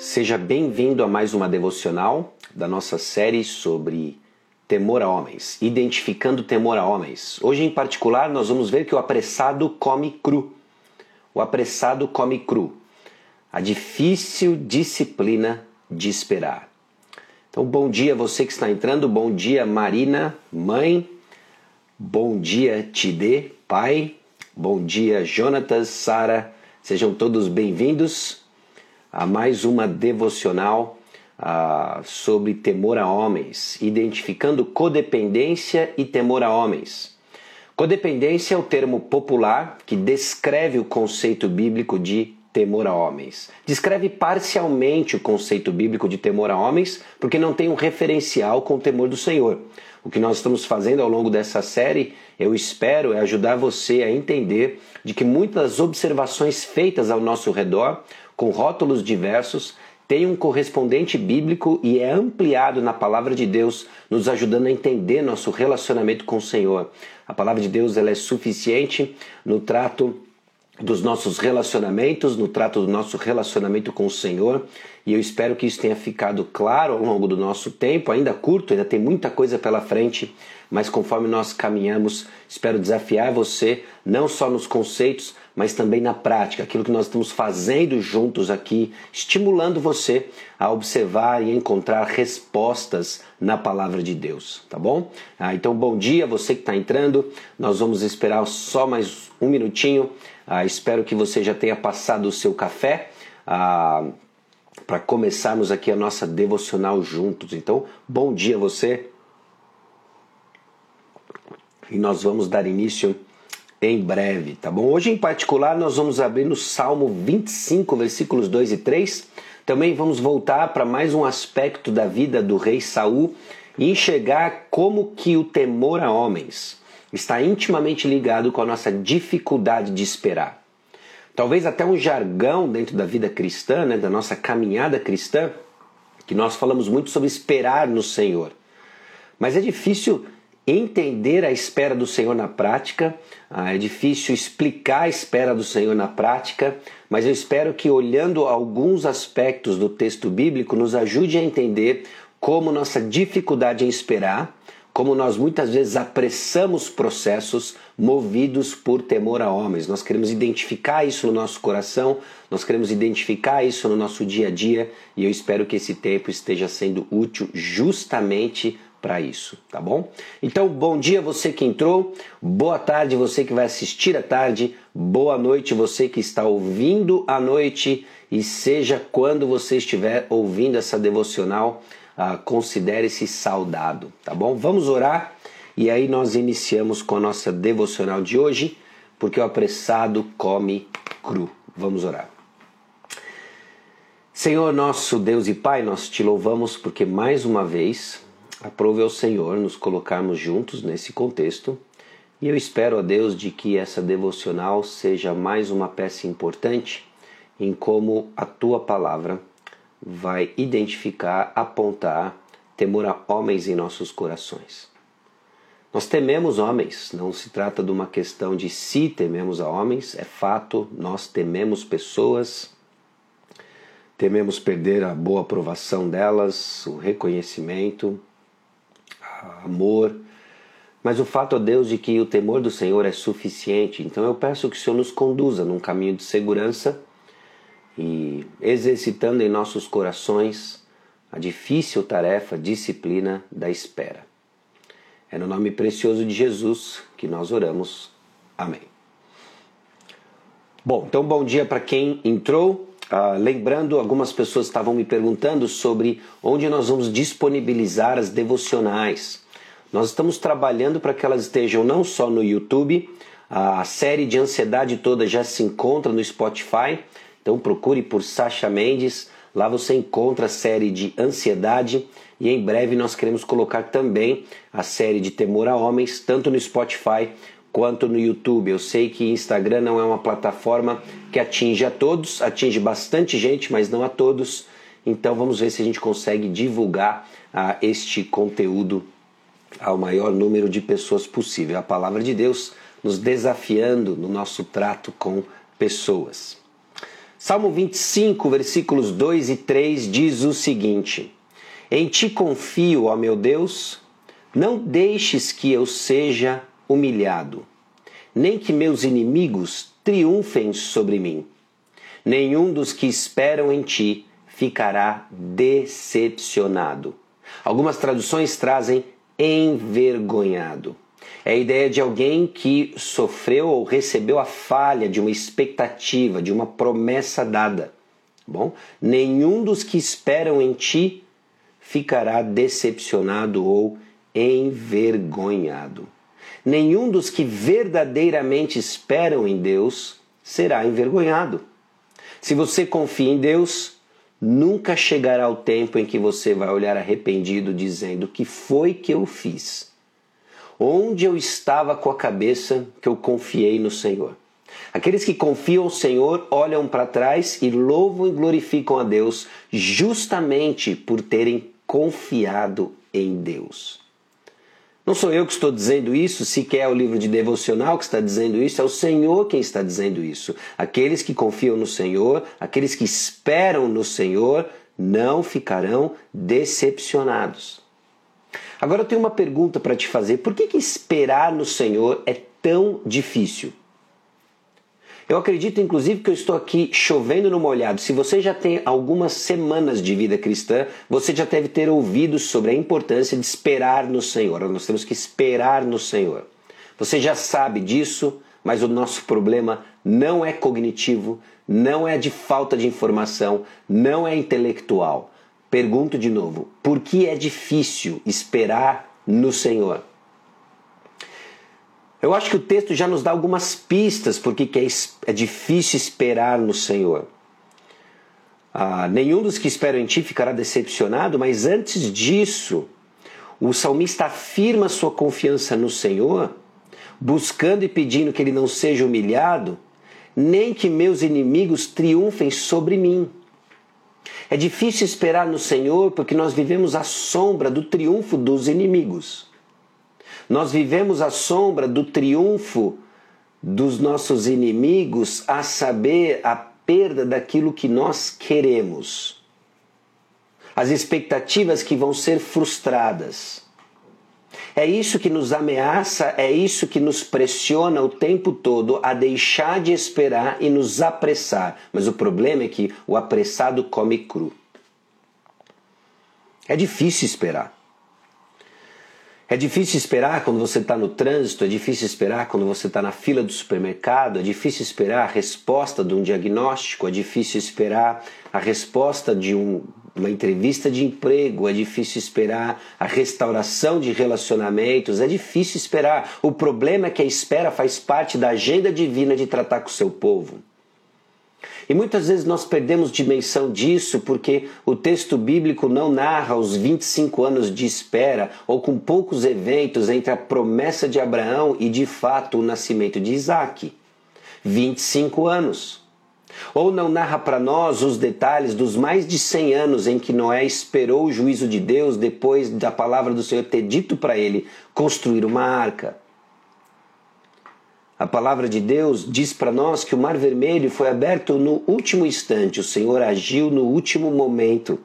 seja bem-vindo a mais uma devocional da nossa série sobre temor a homens, identificando temor a homens. Hoje, em particular, nós vamos ver que o apressado come cru. O apressado come cru. A difícil disciplina de esperar. Então, bom dia você que está entrando, bom dia Marina, mãe, bom dia Tide, pai, bom dia Jonatas, Sara, sejam todos bem-vindos a mais uma devocional uh, sobre temor a homens, identificando codependência e temor a homens. Codependência é o termo popular que descreve o conceito bíblico de temor a homens. Descreve parcialmente o conceito bíblico de temor a homens, porque não tem um referencial com o temor do Senhor. O que nós estamos fazendo ao longo dessa série, eu espero, é ajudar você a entender de que muitas observações feitas ao nosso redor com rótulos diversos, tem um correspondente bíblico e é ampliado na palavra de Deus, nos ajudando a entender nosso relacionamento com o Senhor. A palavra de Deus ela é suficiente no trato dos nossos relacionamentos, no trato do nosso relacionamento com o Senhor, e eu espero que isso tenha ficado claro ao longo do nosso tempo, ainda curto, ainda tem muita coisa pela frente, mas conforme nós caminhamos, espero desafiar você, não só nos conceitos, mas também na prática, aquilo que nós estamos fazendo juntos aqui, estimulando você a observar e encontrar respostas na palavra de Deus, tá bom? Ah, então, bom dia, você que está entrando, nós vamos esperar só mais um minutinho, ah, espero que você já tenha passado o seu café. Ah, para começarmos aqui a nossa devocional juntos. Então, bom dia você e nós vamos dar início em breve, tá bom? Hoje em particular nós vamos abrir no Salmo 25, versículos 2 e 3. Também vamos voltar para mais um aspecto da vida do rei Saul e enxergar como que o temor a homens está intimamente ligado com a nossa dificuldade de esperar. Talvez até um jargão dentro da vida cristã, né, da nossa caminhada cristã, que nós falamos muito sobre esperar no Senhor. Mas é difícil entender a espera do Senhor na prática, ah, é difícil explicar a espera do Senhor na prática, mas eu espero que olhando alguns aspectos do texto bíblico nos ajude a entender como nossa dificuldade em esperar, como nós muitas vezes apressamos processos movidos por temor a homens. Nós queremos identificar isso no nosso coração, nós queremos identificar isso no nosso dia a dia e eu espero que esse tempo esteja sendo útil justamente para isso, tá bom? Então, bom dia você que entrou, boa tarde você que vai assistir à tarde, boa noite você que está ouvindo à noite e seja quando você estiver ouvindo essa devocional, uh, considere-se saudado, tá bom? Vamos orar e aí nós iniciamos com a nossa devocional de hoje, porque o apressado come cru. Vamos orar. Senhor nosso Deus e Pai, nós te louvamos porque mais uma vez Aprove ao Senhor nos colocarmos juntos nesse contexto e eu espero a Deus de que essa devocional seja mais uma peça importante em como a tua palavra vai identificar, apontar temor a homens em nossos corações. Nós tememos homens, não se trata de uma questão de se tememos a homens, é fato, nós tememos pessoas, tememos perder a boa aprovação delas, o reconhecimento, amor. Mas o fato, ó Deus, de que o temor do Senhor é suficiente. Então eu peço que o Senhor nos conduza num caminho de segurança e exercitando em nossos corações a difícil tarefa, disciplina da espera. É no nome precioso de Jesus que nós oramos. Amém. Bom, então bom dia para quem entrou. Uh, lembrando, algumas pessoas estavam me perguntando sobre onde nós vamos disponibilizar as devocionais. Nós estamos trabalhando para que elas estejam não só no YouTube, a série de ansiedade toda já se encontra no Spotify, então procure por Sasha Mendes, lá você encontra a série de ansiedade e em breve nós queremos colocar também a série de temor a homens, tanto no Spotify quanto no YouTube. Eu sei que Instagram não é uma plataforma que atinge a todos, atinge bastante gente, mas não a todos. Então vamos ver se a gente consegue divulgar ah, este conteúdo ao maior número de pessoas possível. A palavra de Deus nos desafiando no nosso trato com pessoas. Salmo 25, versículos 2 e 3 diz o seguinte: Em ti confio, ó meu Deus, não deixes que eu seja humilhado, nem que meus inimigos triunfem sobre mim. Nenhum dos que esperam em ti ficará decepcionado. Algumas traduções trazem envergonhado. É a ideia de alguém que sofreu ou recebeu a falha de uma expectativa, de uma promessa dada. Bom, nenhum dos que esperam em ti ficará decepcionado ou envergonhado. Nenhum dos que verdadeiramente esperam em Deus será envergonhado. Se você confia em Deus, nunca chegará o tempo em que você vai olhar arrependido dizendo: "Que foi que eu fiz?" Onde eu estava com a cabeça que eu confiei no Senhor? Aqueles que confiam no Senhor olham para trás e louvam e glorificam a Deus justamente por terem confiado em Deus. Não sou eu que estou dizendo isso, sequer é o livro de devocional que está dizendo isso, é o Senhor quem está dizendo isso. Aqueles que confiam no Senhor, aqueles que esperam no Senhor, não ficarão decepcionados. Agora eu tenho uma pergunta para te fazer: por que, que esperar no Senhor é tão difícil? Eu acredito, inclusive, que eu estou aqui chovendo no molhado. Se você já tem algumas semanas de vida cristã, você já deve ter ouvido sobre a importância de esperar no Senhor. Nós temos que esperar no Senhor. Você já sabe disso, mas o nosso problema não é cognitivo, não é de falta de informação, não é intelectual. Pergunto de novo: por que é difícil esperar no Senhor? Eu acho que o texto já nos dá algumas pistas porque que é, é difícil esperar no Senhor. Ah, nenhum dos que esperam em ti ficará decepcionado, mas antes disso, o salmista afirma sua confiança no Senhor, buscando e pedindo que ele não seja humilhado, nem que meus inimigos triunfem sobre mim. É difícil esperar no Senhor porque nós vivemos à sombra do triunfo dos inimigos. Nós vivemos à sombra do triunfo dos nossos inimigos, a saber, a perda daquilo que nós queremos. As expectativas que vão ser frustradas. É isso que nos ameaça, é isso que nos pressiona o tempo todo a deixar de esperar e nos apressar. Mas o problema é que o apressado come cru. É difícil esperar. É difícil esperar quando você está no trânsito, é difícil esperar quando você está na fila do supermercado, é difícil esperar a resposta de um diagnóstico, é difícil esperar a resposta de um, uma entrevista de emprego, é difícil esperar a restauração de relacionamentos, é difícil esperar. O problema é que a espera faz parte da agenda divina de tratar com o seu povo. E muitas vezes nós perdemos dimensão disso porque o texto bíblico não narra os 25 anos de espera ou com poucos eventos entre a promessa de Abraão e de fato o nascimento de Isaac. 25 anos. Ou não narra para nós os detalhes dos mais de 100 anos em que Noé esperou o juízo de Deus depois da palavra do Senhor ter dito para ele construir uma arca. A palavra de Deus diz para nós que o Mar Vermelho foi aberto no último instante, o Senhor agiu no último momento.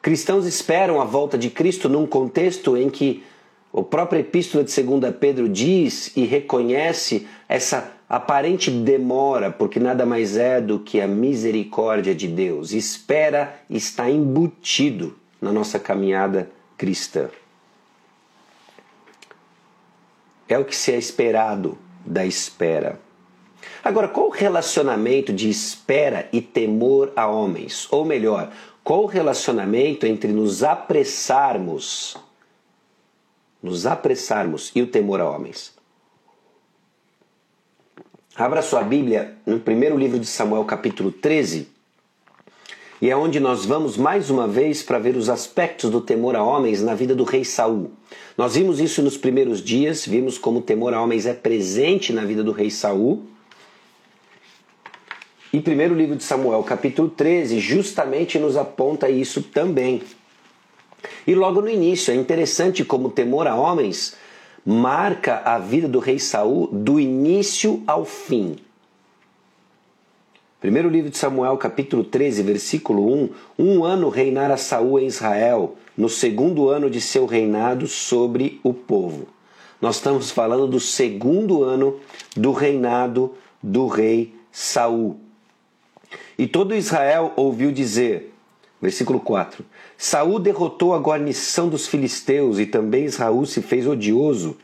Cristãos esperam a volta de Cristo num contexto em que o próprio Epístola de 2 Pedro diz e reconhece essa aparente demora, porque nada mais é do que a misericórdia de Deus. Espera está embutido na nossa caminhada cristã. É o que se é esperado da espera. Agora, qual o relacionamento de espera e temor a homens? Ou melhor, qual o relacionamento entre nos apressarmos, nos apressarmos e o temor a homens? Abra sua Bíblia no primeiro livro de Samuel, capítulo 13, e é onde nós vamos mais uma vez para ver os aspectos do temor a homens na vida do rei Saul. Nós vimos isso nos primeiros dias, vimos como o temor a homens é presente na vida do rei Saul. E primeiro livro de Samuel, capítulo 13, justamente nos aponta isso também. E logo no início, é interessante como o temor a homens marca a vida do rei Saul do início ao fim. Primeiro livro de Samuel, capítulo 13, versículo 1. Um ano reinara Saul em Israel, no segundo ano de seu reinado sobre o povo. Nós estamos falando do segundo ano do reinado do rei Saul. E todo Israel ouviu dizer, versículo 4: Saul derrotou a guarnição dos filisteus e também Israel se fez odioso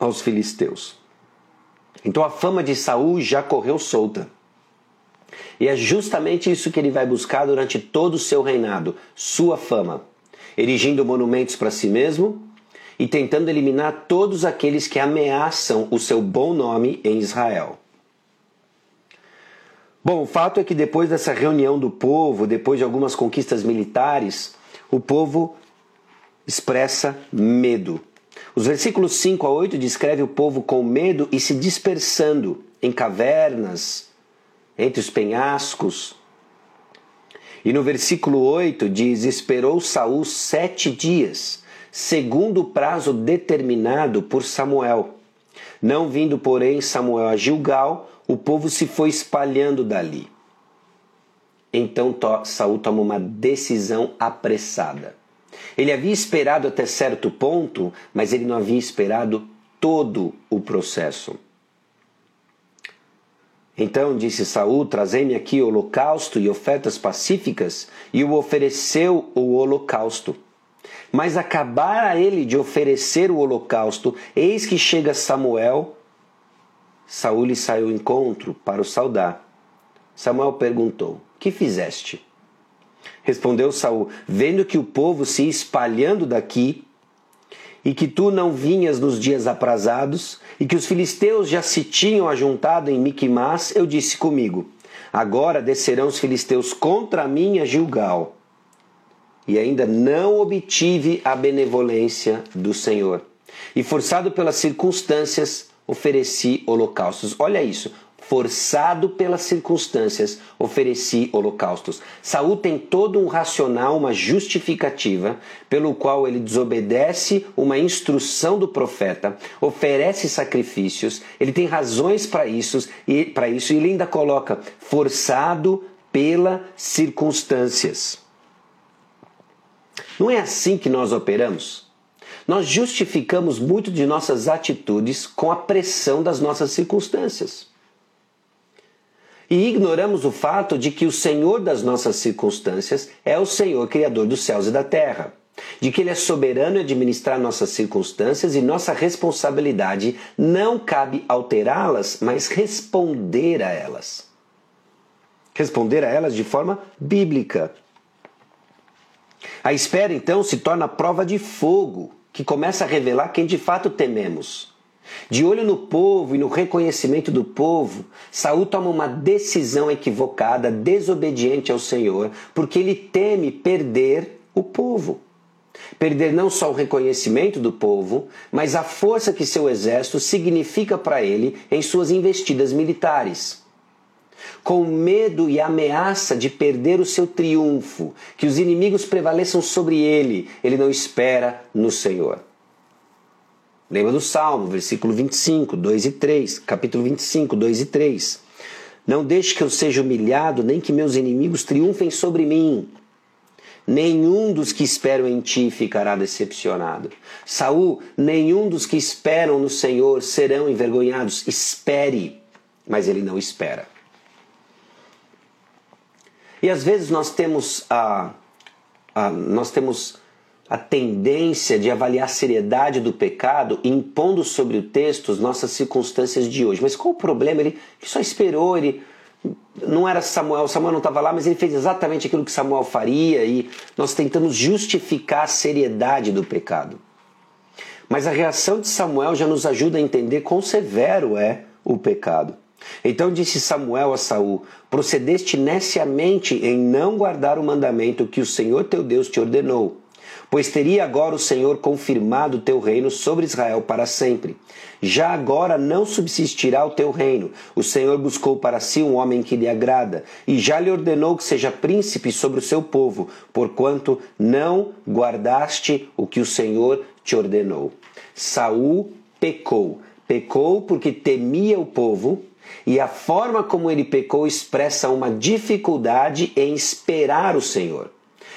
aos filisteus. Então a fama de Saul já correu solta. E é justamente isso que ele vai buscar durante todo o seu reinado, sua fama, erigindo monumentos para si mesmo e tentando eliminar todos aqueles que ameaçam o seu bom nome em Israel. Bom, o fato é que depois dessa reunião do povo, depois de algumas conquistas militares, o povo expressa medo. Os versículos 5 a 8 descreve o povo com medo e se dispersando em cavernas, entre os penhascos. E no versículo 8 diz: Esperou Saul sete dias, segundo o prazo determinado por Samuel. Não vindo, porém, Samuel a Gilgal, o povo se foi espalhando dali. Então Saul toma uma decisão apressada. Ele havia esperado até certo ponto, mas ele não havia esperado todo o processo. Então disse Saul: Trazei-me aqui holocausto e ofertas pacíficas, e o ofereceu o holocausto. Mas acabara ele de oferecer o holocausto, eis que chega Samuel. Saul lhe saiu ao encontro para o saudar. Samuel perguntou: Que fizeste? Respondeu Saul: Vendo que o povo se espalhando daqui, e que tu não vinhas nos dias aprazados, e que os filisteus já se tinham ajuntado em Miquimás, eu disse comigo: Agora descerão os filisteus contra mim a Gilgal. E ainda não obtive a benevolência do Senhor. E forçado pelas circunstâncias, ofereci holocaustos. Olha isso forçado pelas circunstâncias, ofereci holocaustos. Saul tem todo um racional, uma justificativa pelo qual ele desobedece uma instrução do profeta, oferece sacrifícios, ele tem razões para isso e para isso ele ainda coloca forçado pelas circunstâncias. Não é assim que nós operamos? Nós justificamos muito de nossas atitudes com a pressão das nossas circunstâncias. E ignoramos o fato de que o Senhor das nossas circunstâncias é o Senhor Criador dos céus e da terra. De que Ele é soberano em administrar nossas circunstâncias e nossa responsabilidade não cabe alterá-las, mas responder a elas. Responder a elas de forma bíblica. A espera, então, se torna prova de fogo que começa a revelar quem de fato tememos. De olho no povo e no reconhecimento do povo, Saul toma uma decisão equivocada, desobediente ao Senhor, porque ele teme perder o povo. Perder não só o reconhecimento do povo, mas a força que seu exército significa para ele em suas investidas militares. Com medo e ameaça de perder o seu triunfo, que os inimigos prevaleçam sobre ele, ele não espera no Senhor. Lembra do Salmo, versículo 25, 2 e 3, capítulo 25, 2 e 3. Não deixe que eu seja humilhado, nem que meus inimigos triunfem sobre mim. Nenhum dos que esperam em ti ficará decepcionado. Saul, nenhum dos que esperam no Senhor serão envergonhados. Espere, mas ele não espera. E às vezes nós temos a, a nós temos a tendência de avaliar a seriedade do pecado impondo sobre o texto as nossas circunstâncias de hoje. Mas qual o problema? Ele, só esperou, ele não era Samuel, Samuel não estava lá, mas ele fez exatamente aquilo que Samuel faria e nós tentamos justificar a seriedade do pecado. Mas a reação de Samuel já nos ajuda a entender quão severo é o pecado. Então disse Samuel a Saul: Procedeste neciamente em não guardar o mandamento que o Senhor teu Deus te ordenou pois teria agora o Senhor confirmado o teu reino sobre Israel para sempre. Já agora não subsistirá o teu reino. O Senhor buscou para si um homem que lhe agrada, e já lhe ordenou que seja príncipe sobre o seu povo, porquanto não guardaste o que o Senhor te ordenou. Saul pecou. Pecou porque temia o povo E a forma como ele pecou expressa uma dificuldade em esperar o Senhor,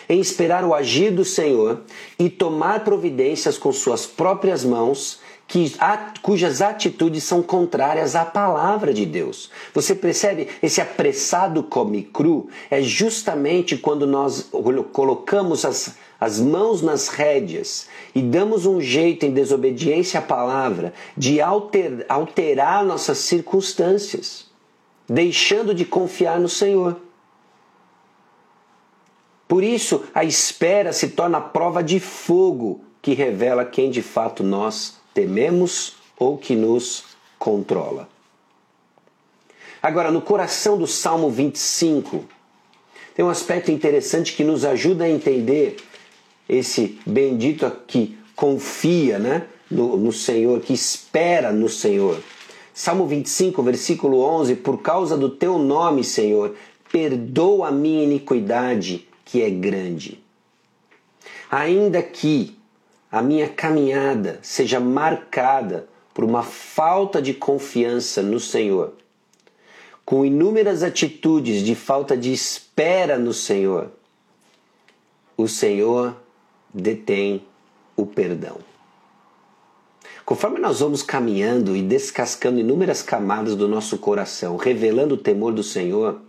em esperar o agir do Senhor e tomar providências com suas próprias mãos que, cujas atitudes são contrárias à palavra de Deus. Você percebe? Esse apressado come cru é justamente quando nós colocamos as, as mãos nas rédeas e damos um jeito em desobediência à palavra de alter, alterar nossas circunstâncias, deixando de confiar no Senhor. Por isso, a espera se torna prova de fogo que revela quem de fato nós tememos ou que nos controla. Agora, no coração do Salmo 25, tem um aspecto interessante que nos ajuda a entender esse bendito que confia né, no, no Senhor, que espera no Senhor. Salmo 25, versículo 11: Por causa do teu nome, Senhor, perdoa a minha iniquidade, que é grande. Ainda que a minha caminhada seja marcada por uma falta de confiança no Senhor, com inúmeras atitudes de falta de espera no Senhor, o Senhor detém o perdão. Conforme nós vamos caminhando e descascando inúmeras camadas do nosso coração, revelando o temor do Senhor,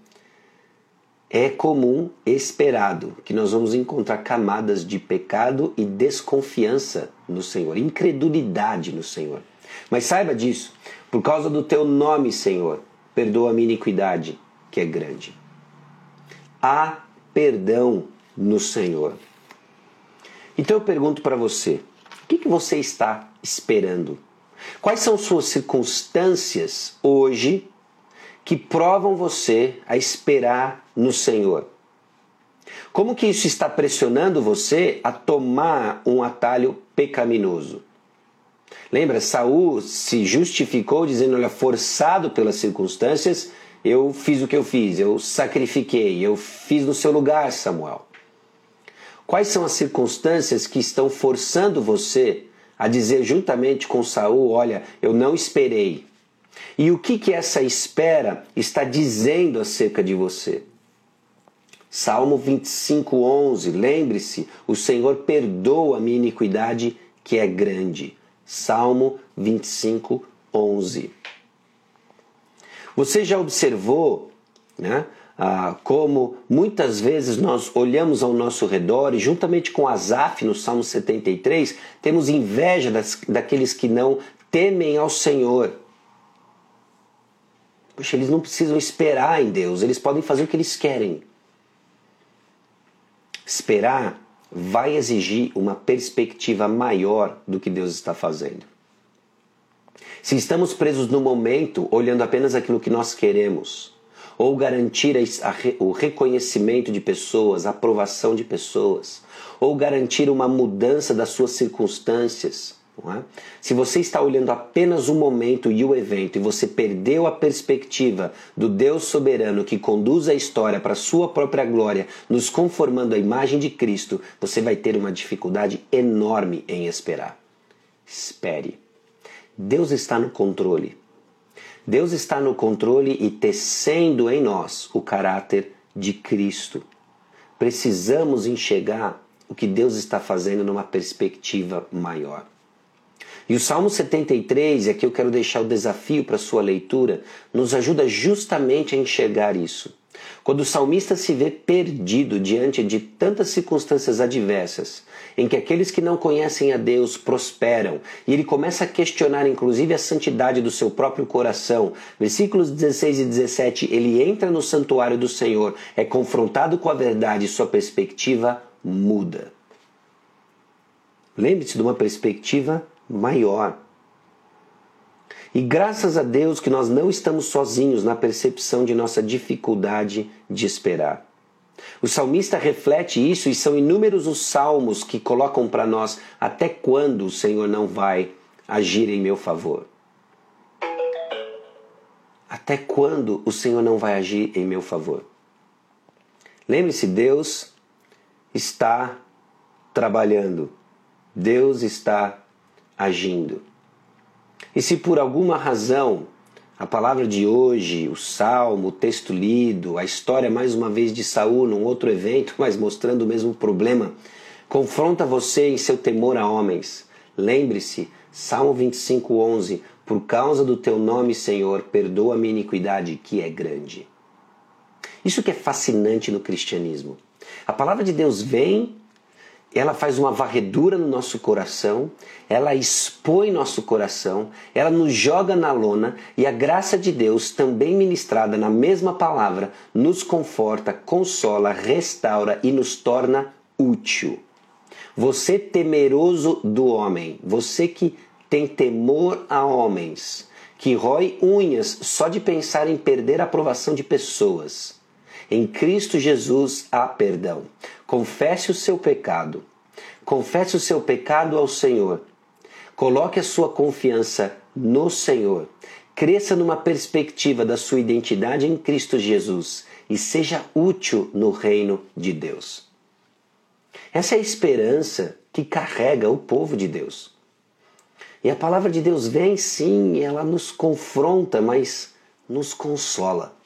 é comum, esperado, que nós vamos encontrar camadas de pecado e desconfiança no Senhor, incredulidade no Senhor. Mas saiba disso, por causa do teu nome, Senhor, perdoa a minha iniquidade, que é grande. Há perdão no Senhor. Então eu pergunto para você: o que, que você está esperando? Quais são suas circunstâncias hoje que provam você a esperar no Senhor. Como que isso está pressionando você a tomar um atalho pecaminoso? Lembra, Saul se justificou dizendo, olha, forçado pelas circunstâncias, eu fiz o que eu fiz, eu sacrifiquei, eu fiz no seu lugar, Samuel. Quais são as circunstâncias que estão forçando você a dizer juntamente com Saul, olha, eu não esperei, e o que, que essa espera está dizendo acerca de você? Salmo 25, 11. Lembre-se: o Senhor perdoa a minha iniquidade, que é grande. Salmo 25, 11. Você já observou né, ah, como muitas vezes nós olhamos ao nosso redor e, juntamente com Asaf, no Salmo 73, temos inveja das, daqueles que não temem ao Senhor. Poxa, eles não precisam esperar em Deus, eles podem fazer o que eles querem. Esperar vai exigir uma perspectiva maior do que Deus está fazendo. Se estamos presos no momento, olhando apenas aquilo que nós queremos, ou garantir a, a, o reconhecimento de pessoas, a aprovação de pessoas, ou garantir uma mudança das suas circunstâncias, é? Se você está olhando apenas o momento e o evento e você perdeu a perspectiva do Deus soberano que conduz a história para a sua própria glória, nos conformando à imagem de Cristo, você vai ter uma dificuldade enorme em esperar. Espere. Deus está no controle. Deus está no controle e tecendo em nós o caráter de Cristo. Precisamos enxergar o que Deus está fazendo numa perspectiva maior. E o Salmo 73, e aqui eu quero deixar o desafio para sua leitura, nos ajuda justamente a enxergar isso. Quando o salmista se vê perdido diante de tantas circunstâncias adversas, em que aqueles que não conhecem a Deus prosperam, e ele começa a questionar inclusive a santidade do seu próprio coração, versículos 16 e 17, ele entra no santuário do Senhor, é confrontado com a verdade e sua perspectiva muda. Lembre-se de uma perspectiva maior. E graças a Deus que nós não estamos sozinhos na percepção de nossa dificuldade de esperar. O salmista reflete isso e são inúmeros os salmos que colocam para nós até quando o Senhor não vai agir em meu favor. Até quando o Senhor não vai agir em meu favor? Lembre-se, Deus está trabalhando. Deus está agindo. E se por alguma razão A palavra de hoje, o salmo, o texto lido, a história mais uma vez de Saul num outro evento, mas mostrando o mesmo problema, confronta você em seu temor a homens. Lembre-se, Salmo 25:11, por causa do teu nome, Senhor, perdoa a minha iniquidade, que é grande. Isso que é fascinante no cristianismo. A palavra de Deus vem ela faz uma varredura no nosso coração, ela expõe nosso coração, ela nos joga na lona e a graça de Deus, também ministrada na mesma palavra, nos conforta, consola, restaura e nos torna útil. Você temeroso do homem, você que tem temor a homens, que rói unhas só de pensar em perder a aprovação de pessoas. Em Cristo Jesus há perdão. Confesse o seu pecado. Confesse o seu pecado ao Senhor. Coloque a sua confiança no Senhor. Cresça numa perspectiva da sua identidade em Cristo Jesus e seja útil no reino de Deus. Essa é a esperança que carrega o povo de Deus. E a palavra de Deus vem sim, ela nos confronta, mas nos consola.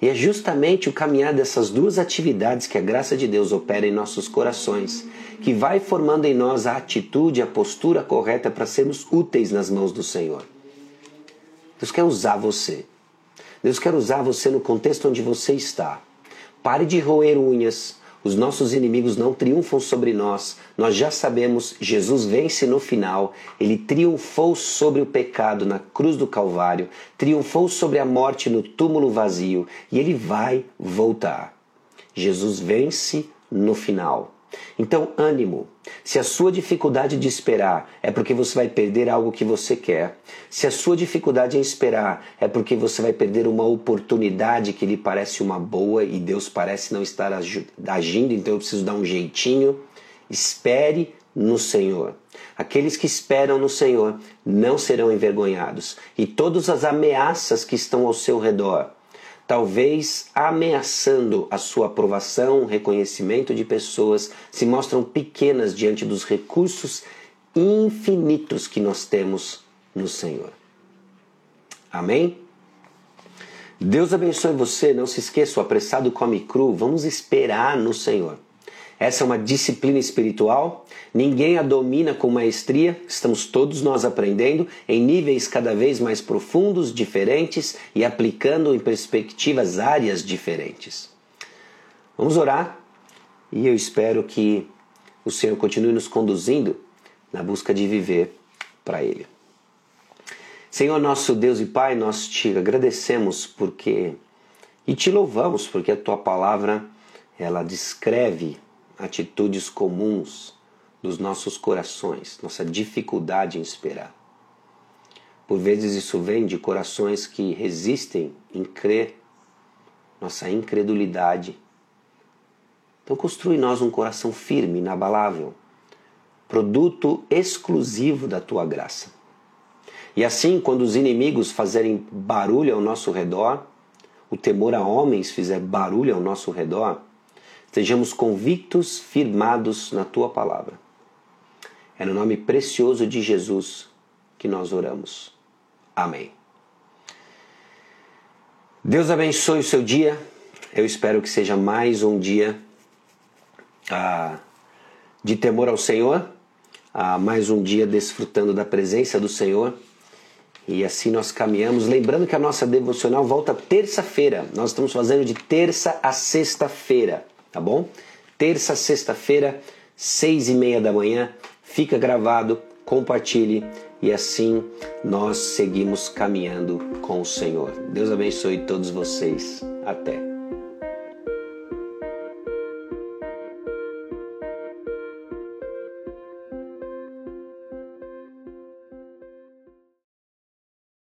E é justamente o caminhar dessas duas atividades que a graça de Deus opera em nossos corações que vai formando em nós a atitude, a postura correta para sermos úteis nas mãos do Senhor. Deus quer usar você. Deus quer usar você no contexto onde você está. Pare de roer unhas. Os nossos inimigos não triunfam sobre nós. Nós já sabemos, Jesus vence no final. Ele triunfou sobre o pecado na cruz do Calvário, triunfou sobre a morte no túmulo vazio e ele vai voltar. Jesus vence no final. Então, ânimo. Se a sua dificuldade de esperar é porque você vai perder algo que você quer, se a sua dificuldade em esperar é porque você vai perder uma oportunidade que lhe parece uma boa e Deus parece não estar agindo, então eu preciso dar um jeitinho, espere no Senhor. Aqueles que esperam no Senhor não serão envergonhados, e todas as ameaças que estão ao seu redor talvez ameaçando a sua aprovação, reconhecimento de pessoas, se mostram pequenas diante dos recursos infinitos que nós temos no Senhor. Amém? Deus abençoe você. Não se esqueça, o apressado come cru. Vamos esperar no Senhor. Essa é uma disciplina espiritual, ninguém a domina com maestria, estamos todos nós aprendendo em níveis cada vez mais profundos, diferentes e aplicando em perspectivas áreas diferentes. Vamos orar e eu espero que o Senhor continue nos conduzindo na busca de viver para Ele. Senhor nosso Deus e Pai, nós te agradecemos porque e te louvamos porque a tua palavra ela descreve atitudes comuns dos nossos corações, nossa dificuldade em esperar. Por vezes isso vem de corações que resistem em crer, nossa incredulidade. Então construi nós um coração firme, inabalável, produto exclusivo da tua graça. E assim, quando os inimigos fazerem barulho ao nosso redor, o temor a homens fizer barulho ao nosso redor, Sejamos convictos, firmados na tua palavra. É no nome precioso de Jesus que nós oramos. Amém. Deus abençoe o seu dia. Eu espero que seja mais um dia ah, de temor ao Senhor, ah, mais um dia desfrutando da presença do Senhor. E assim nós caminhamos. Lembrando que a nossa devocional volta terça-feira. Nós estamos fazendo de terça a sexta-feira tá bom? Terça, sexta-feira, seis e meia da manhã, fica gravado, compartilhe e assim nós seguimos caminhando com o Senhor. Deus abençoe todos vocês. Até.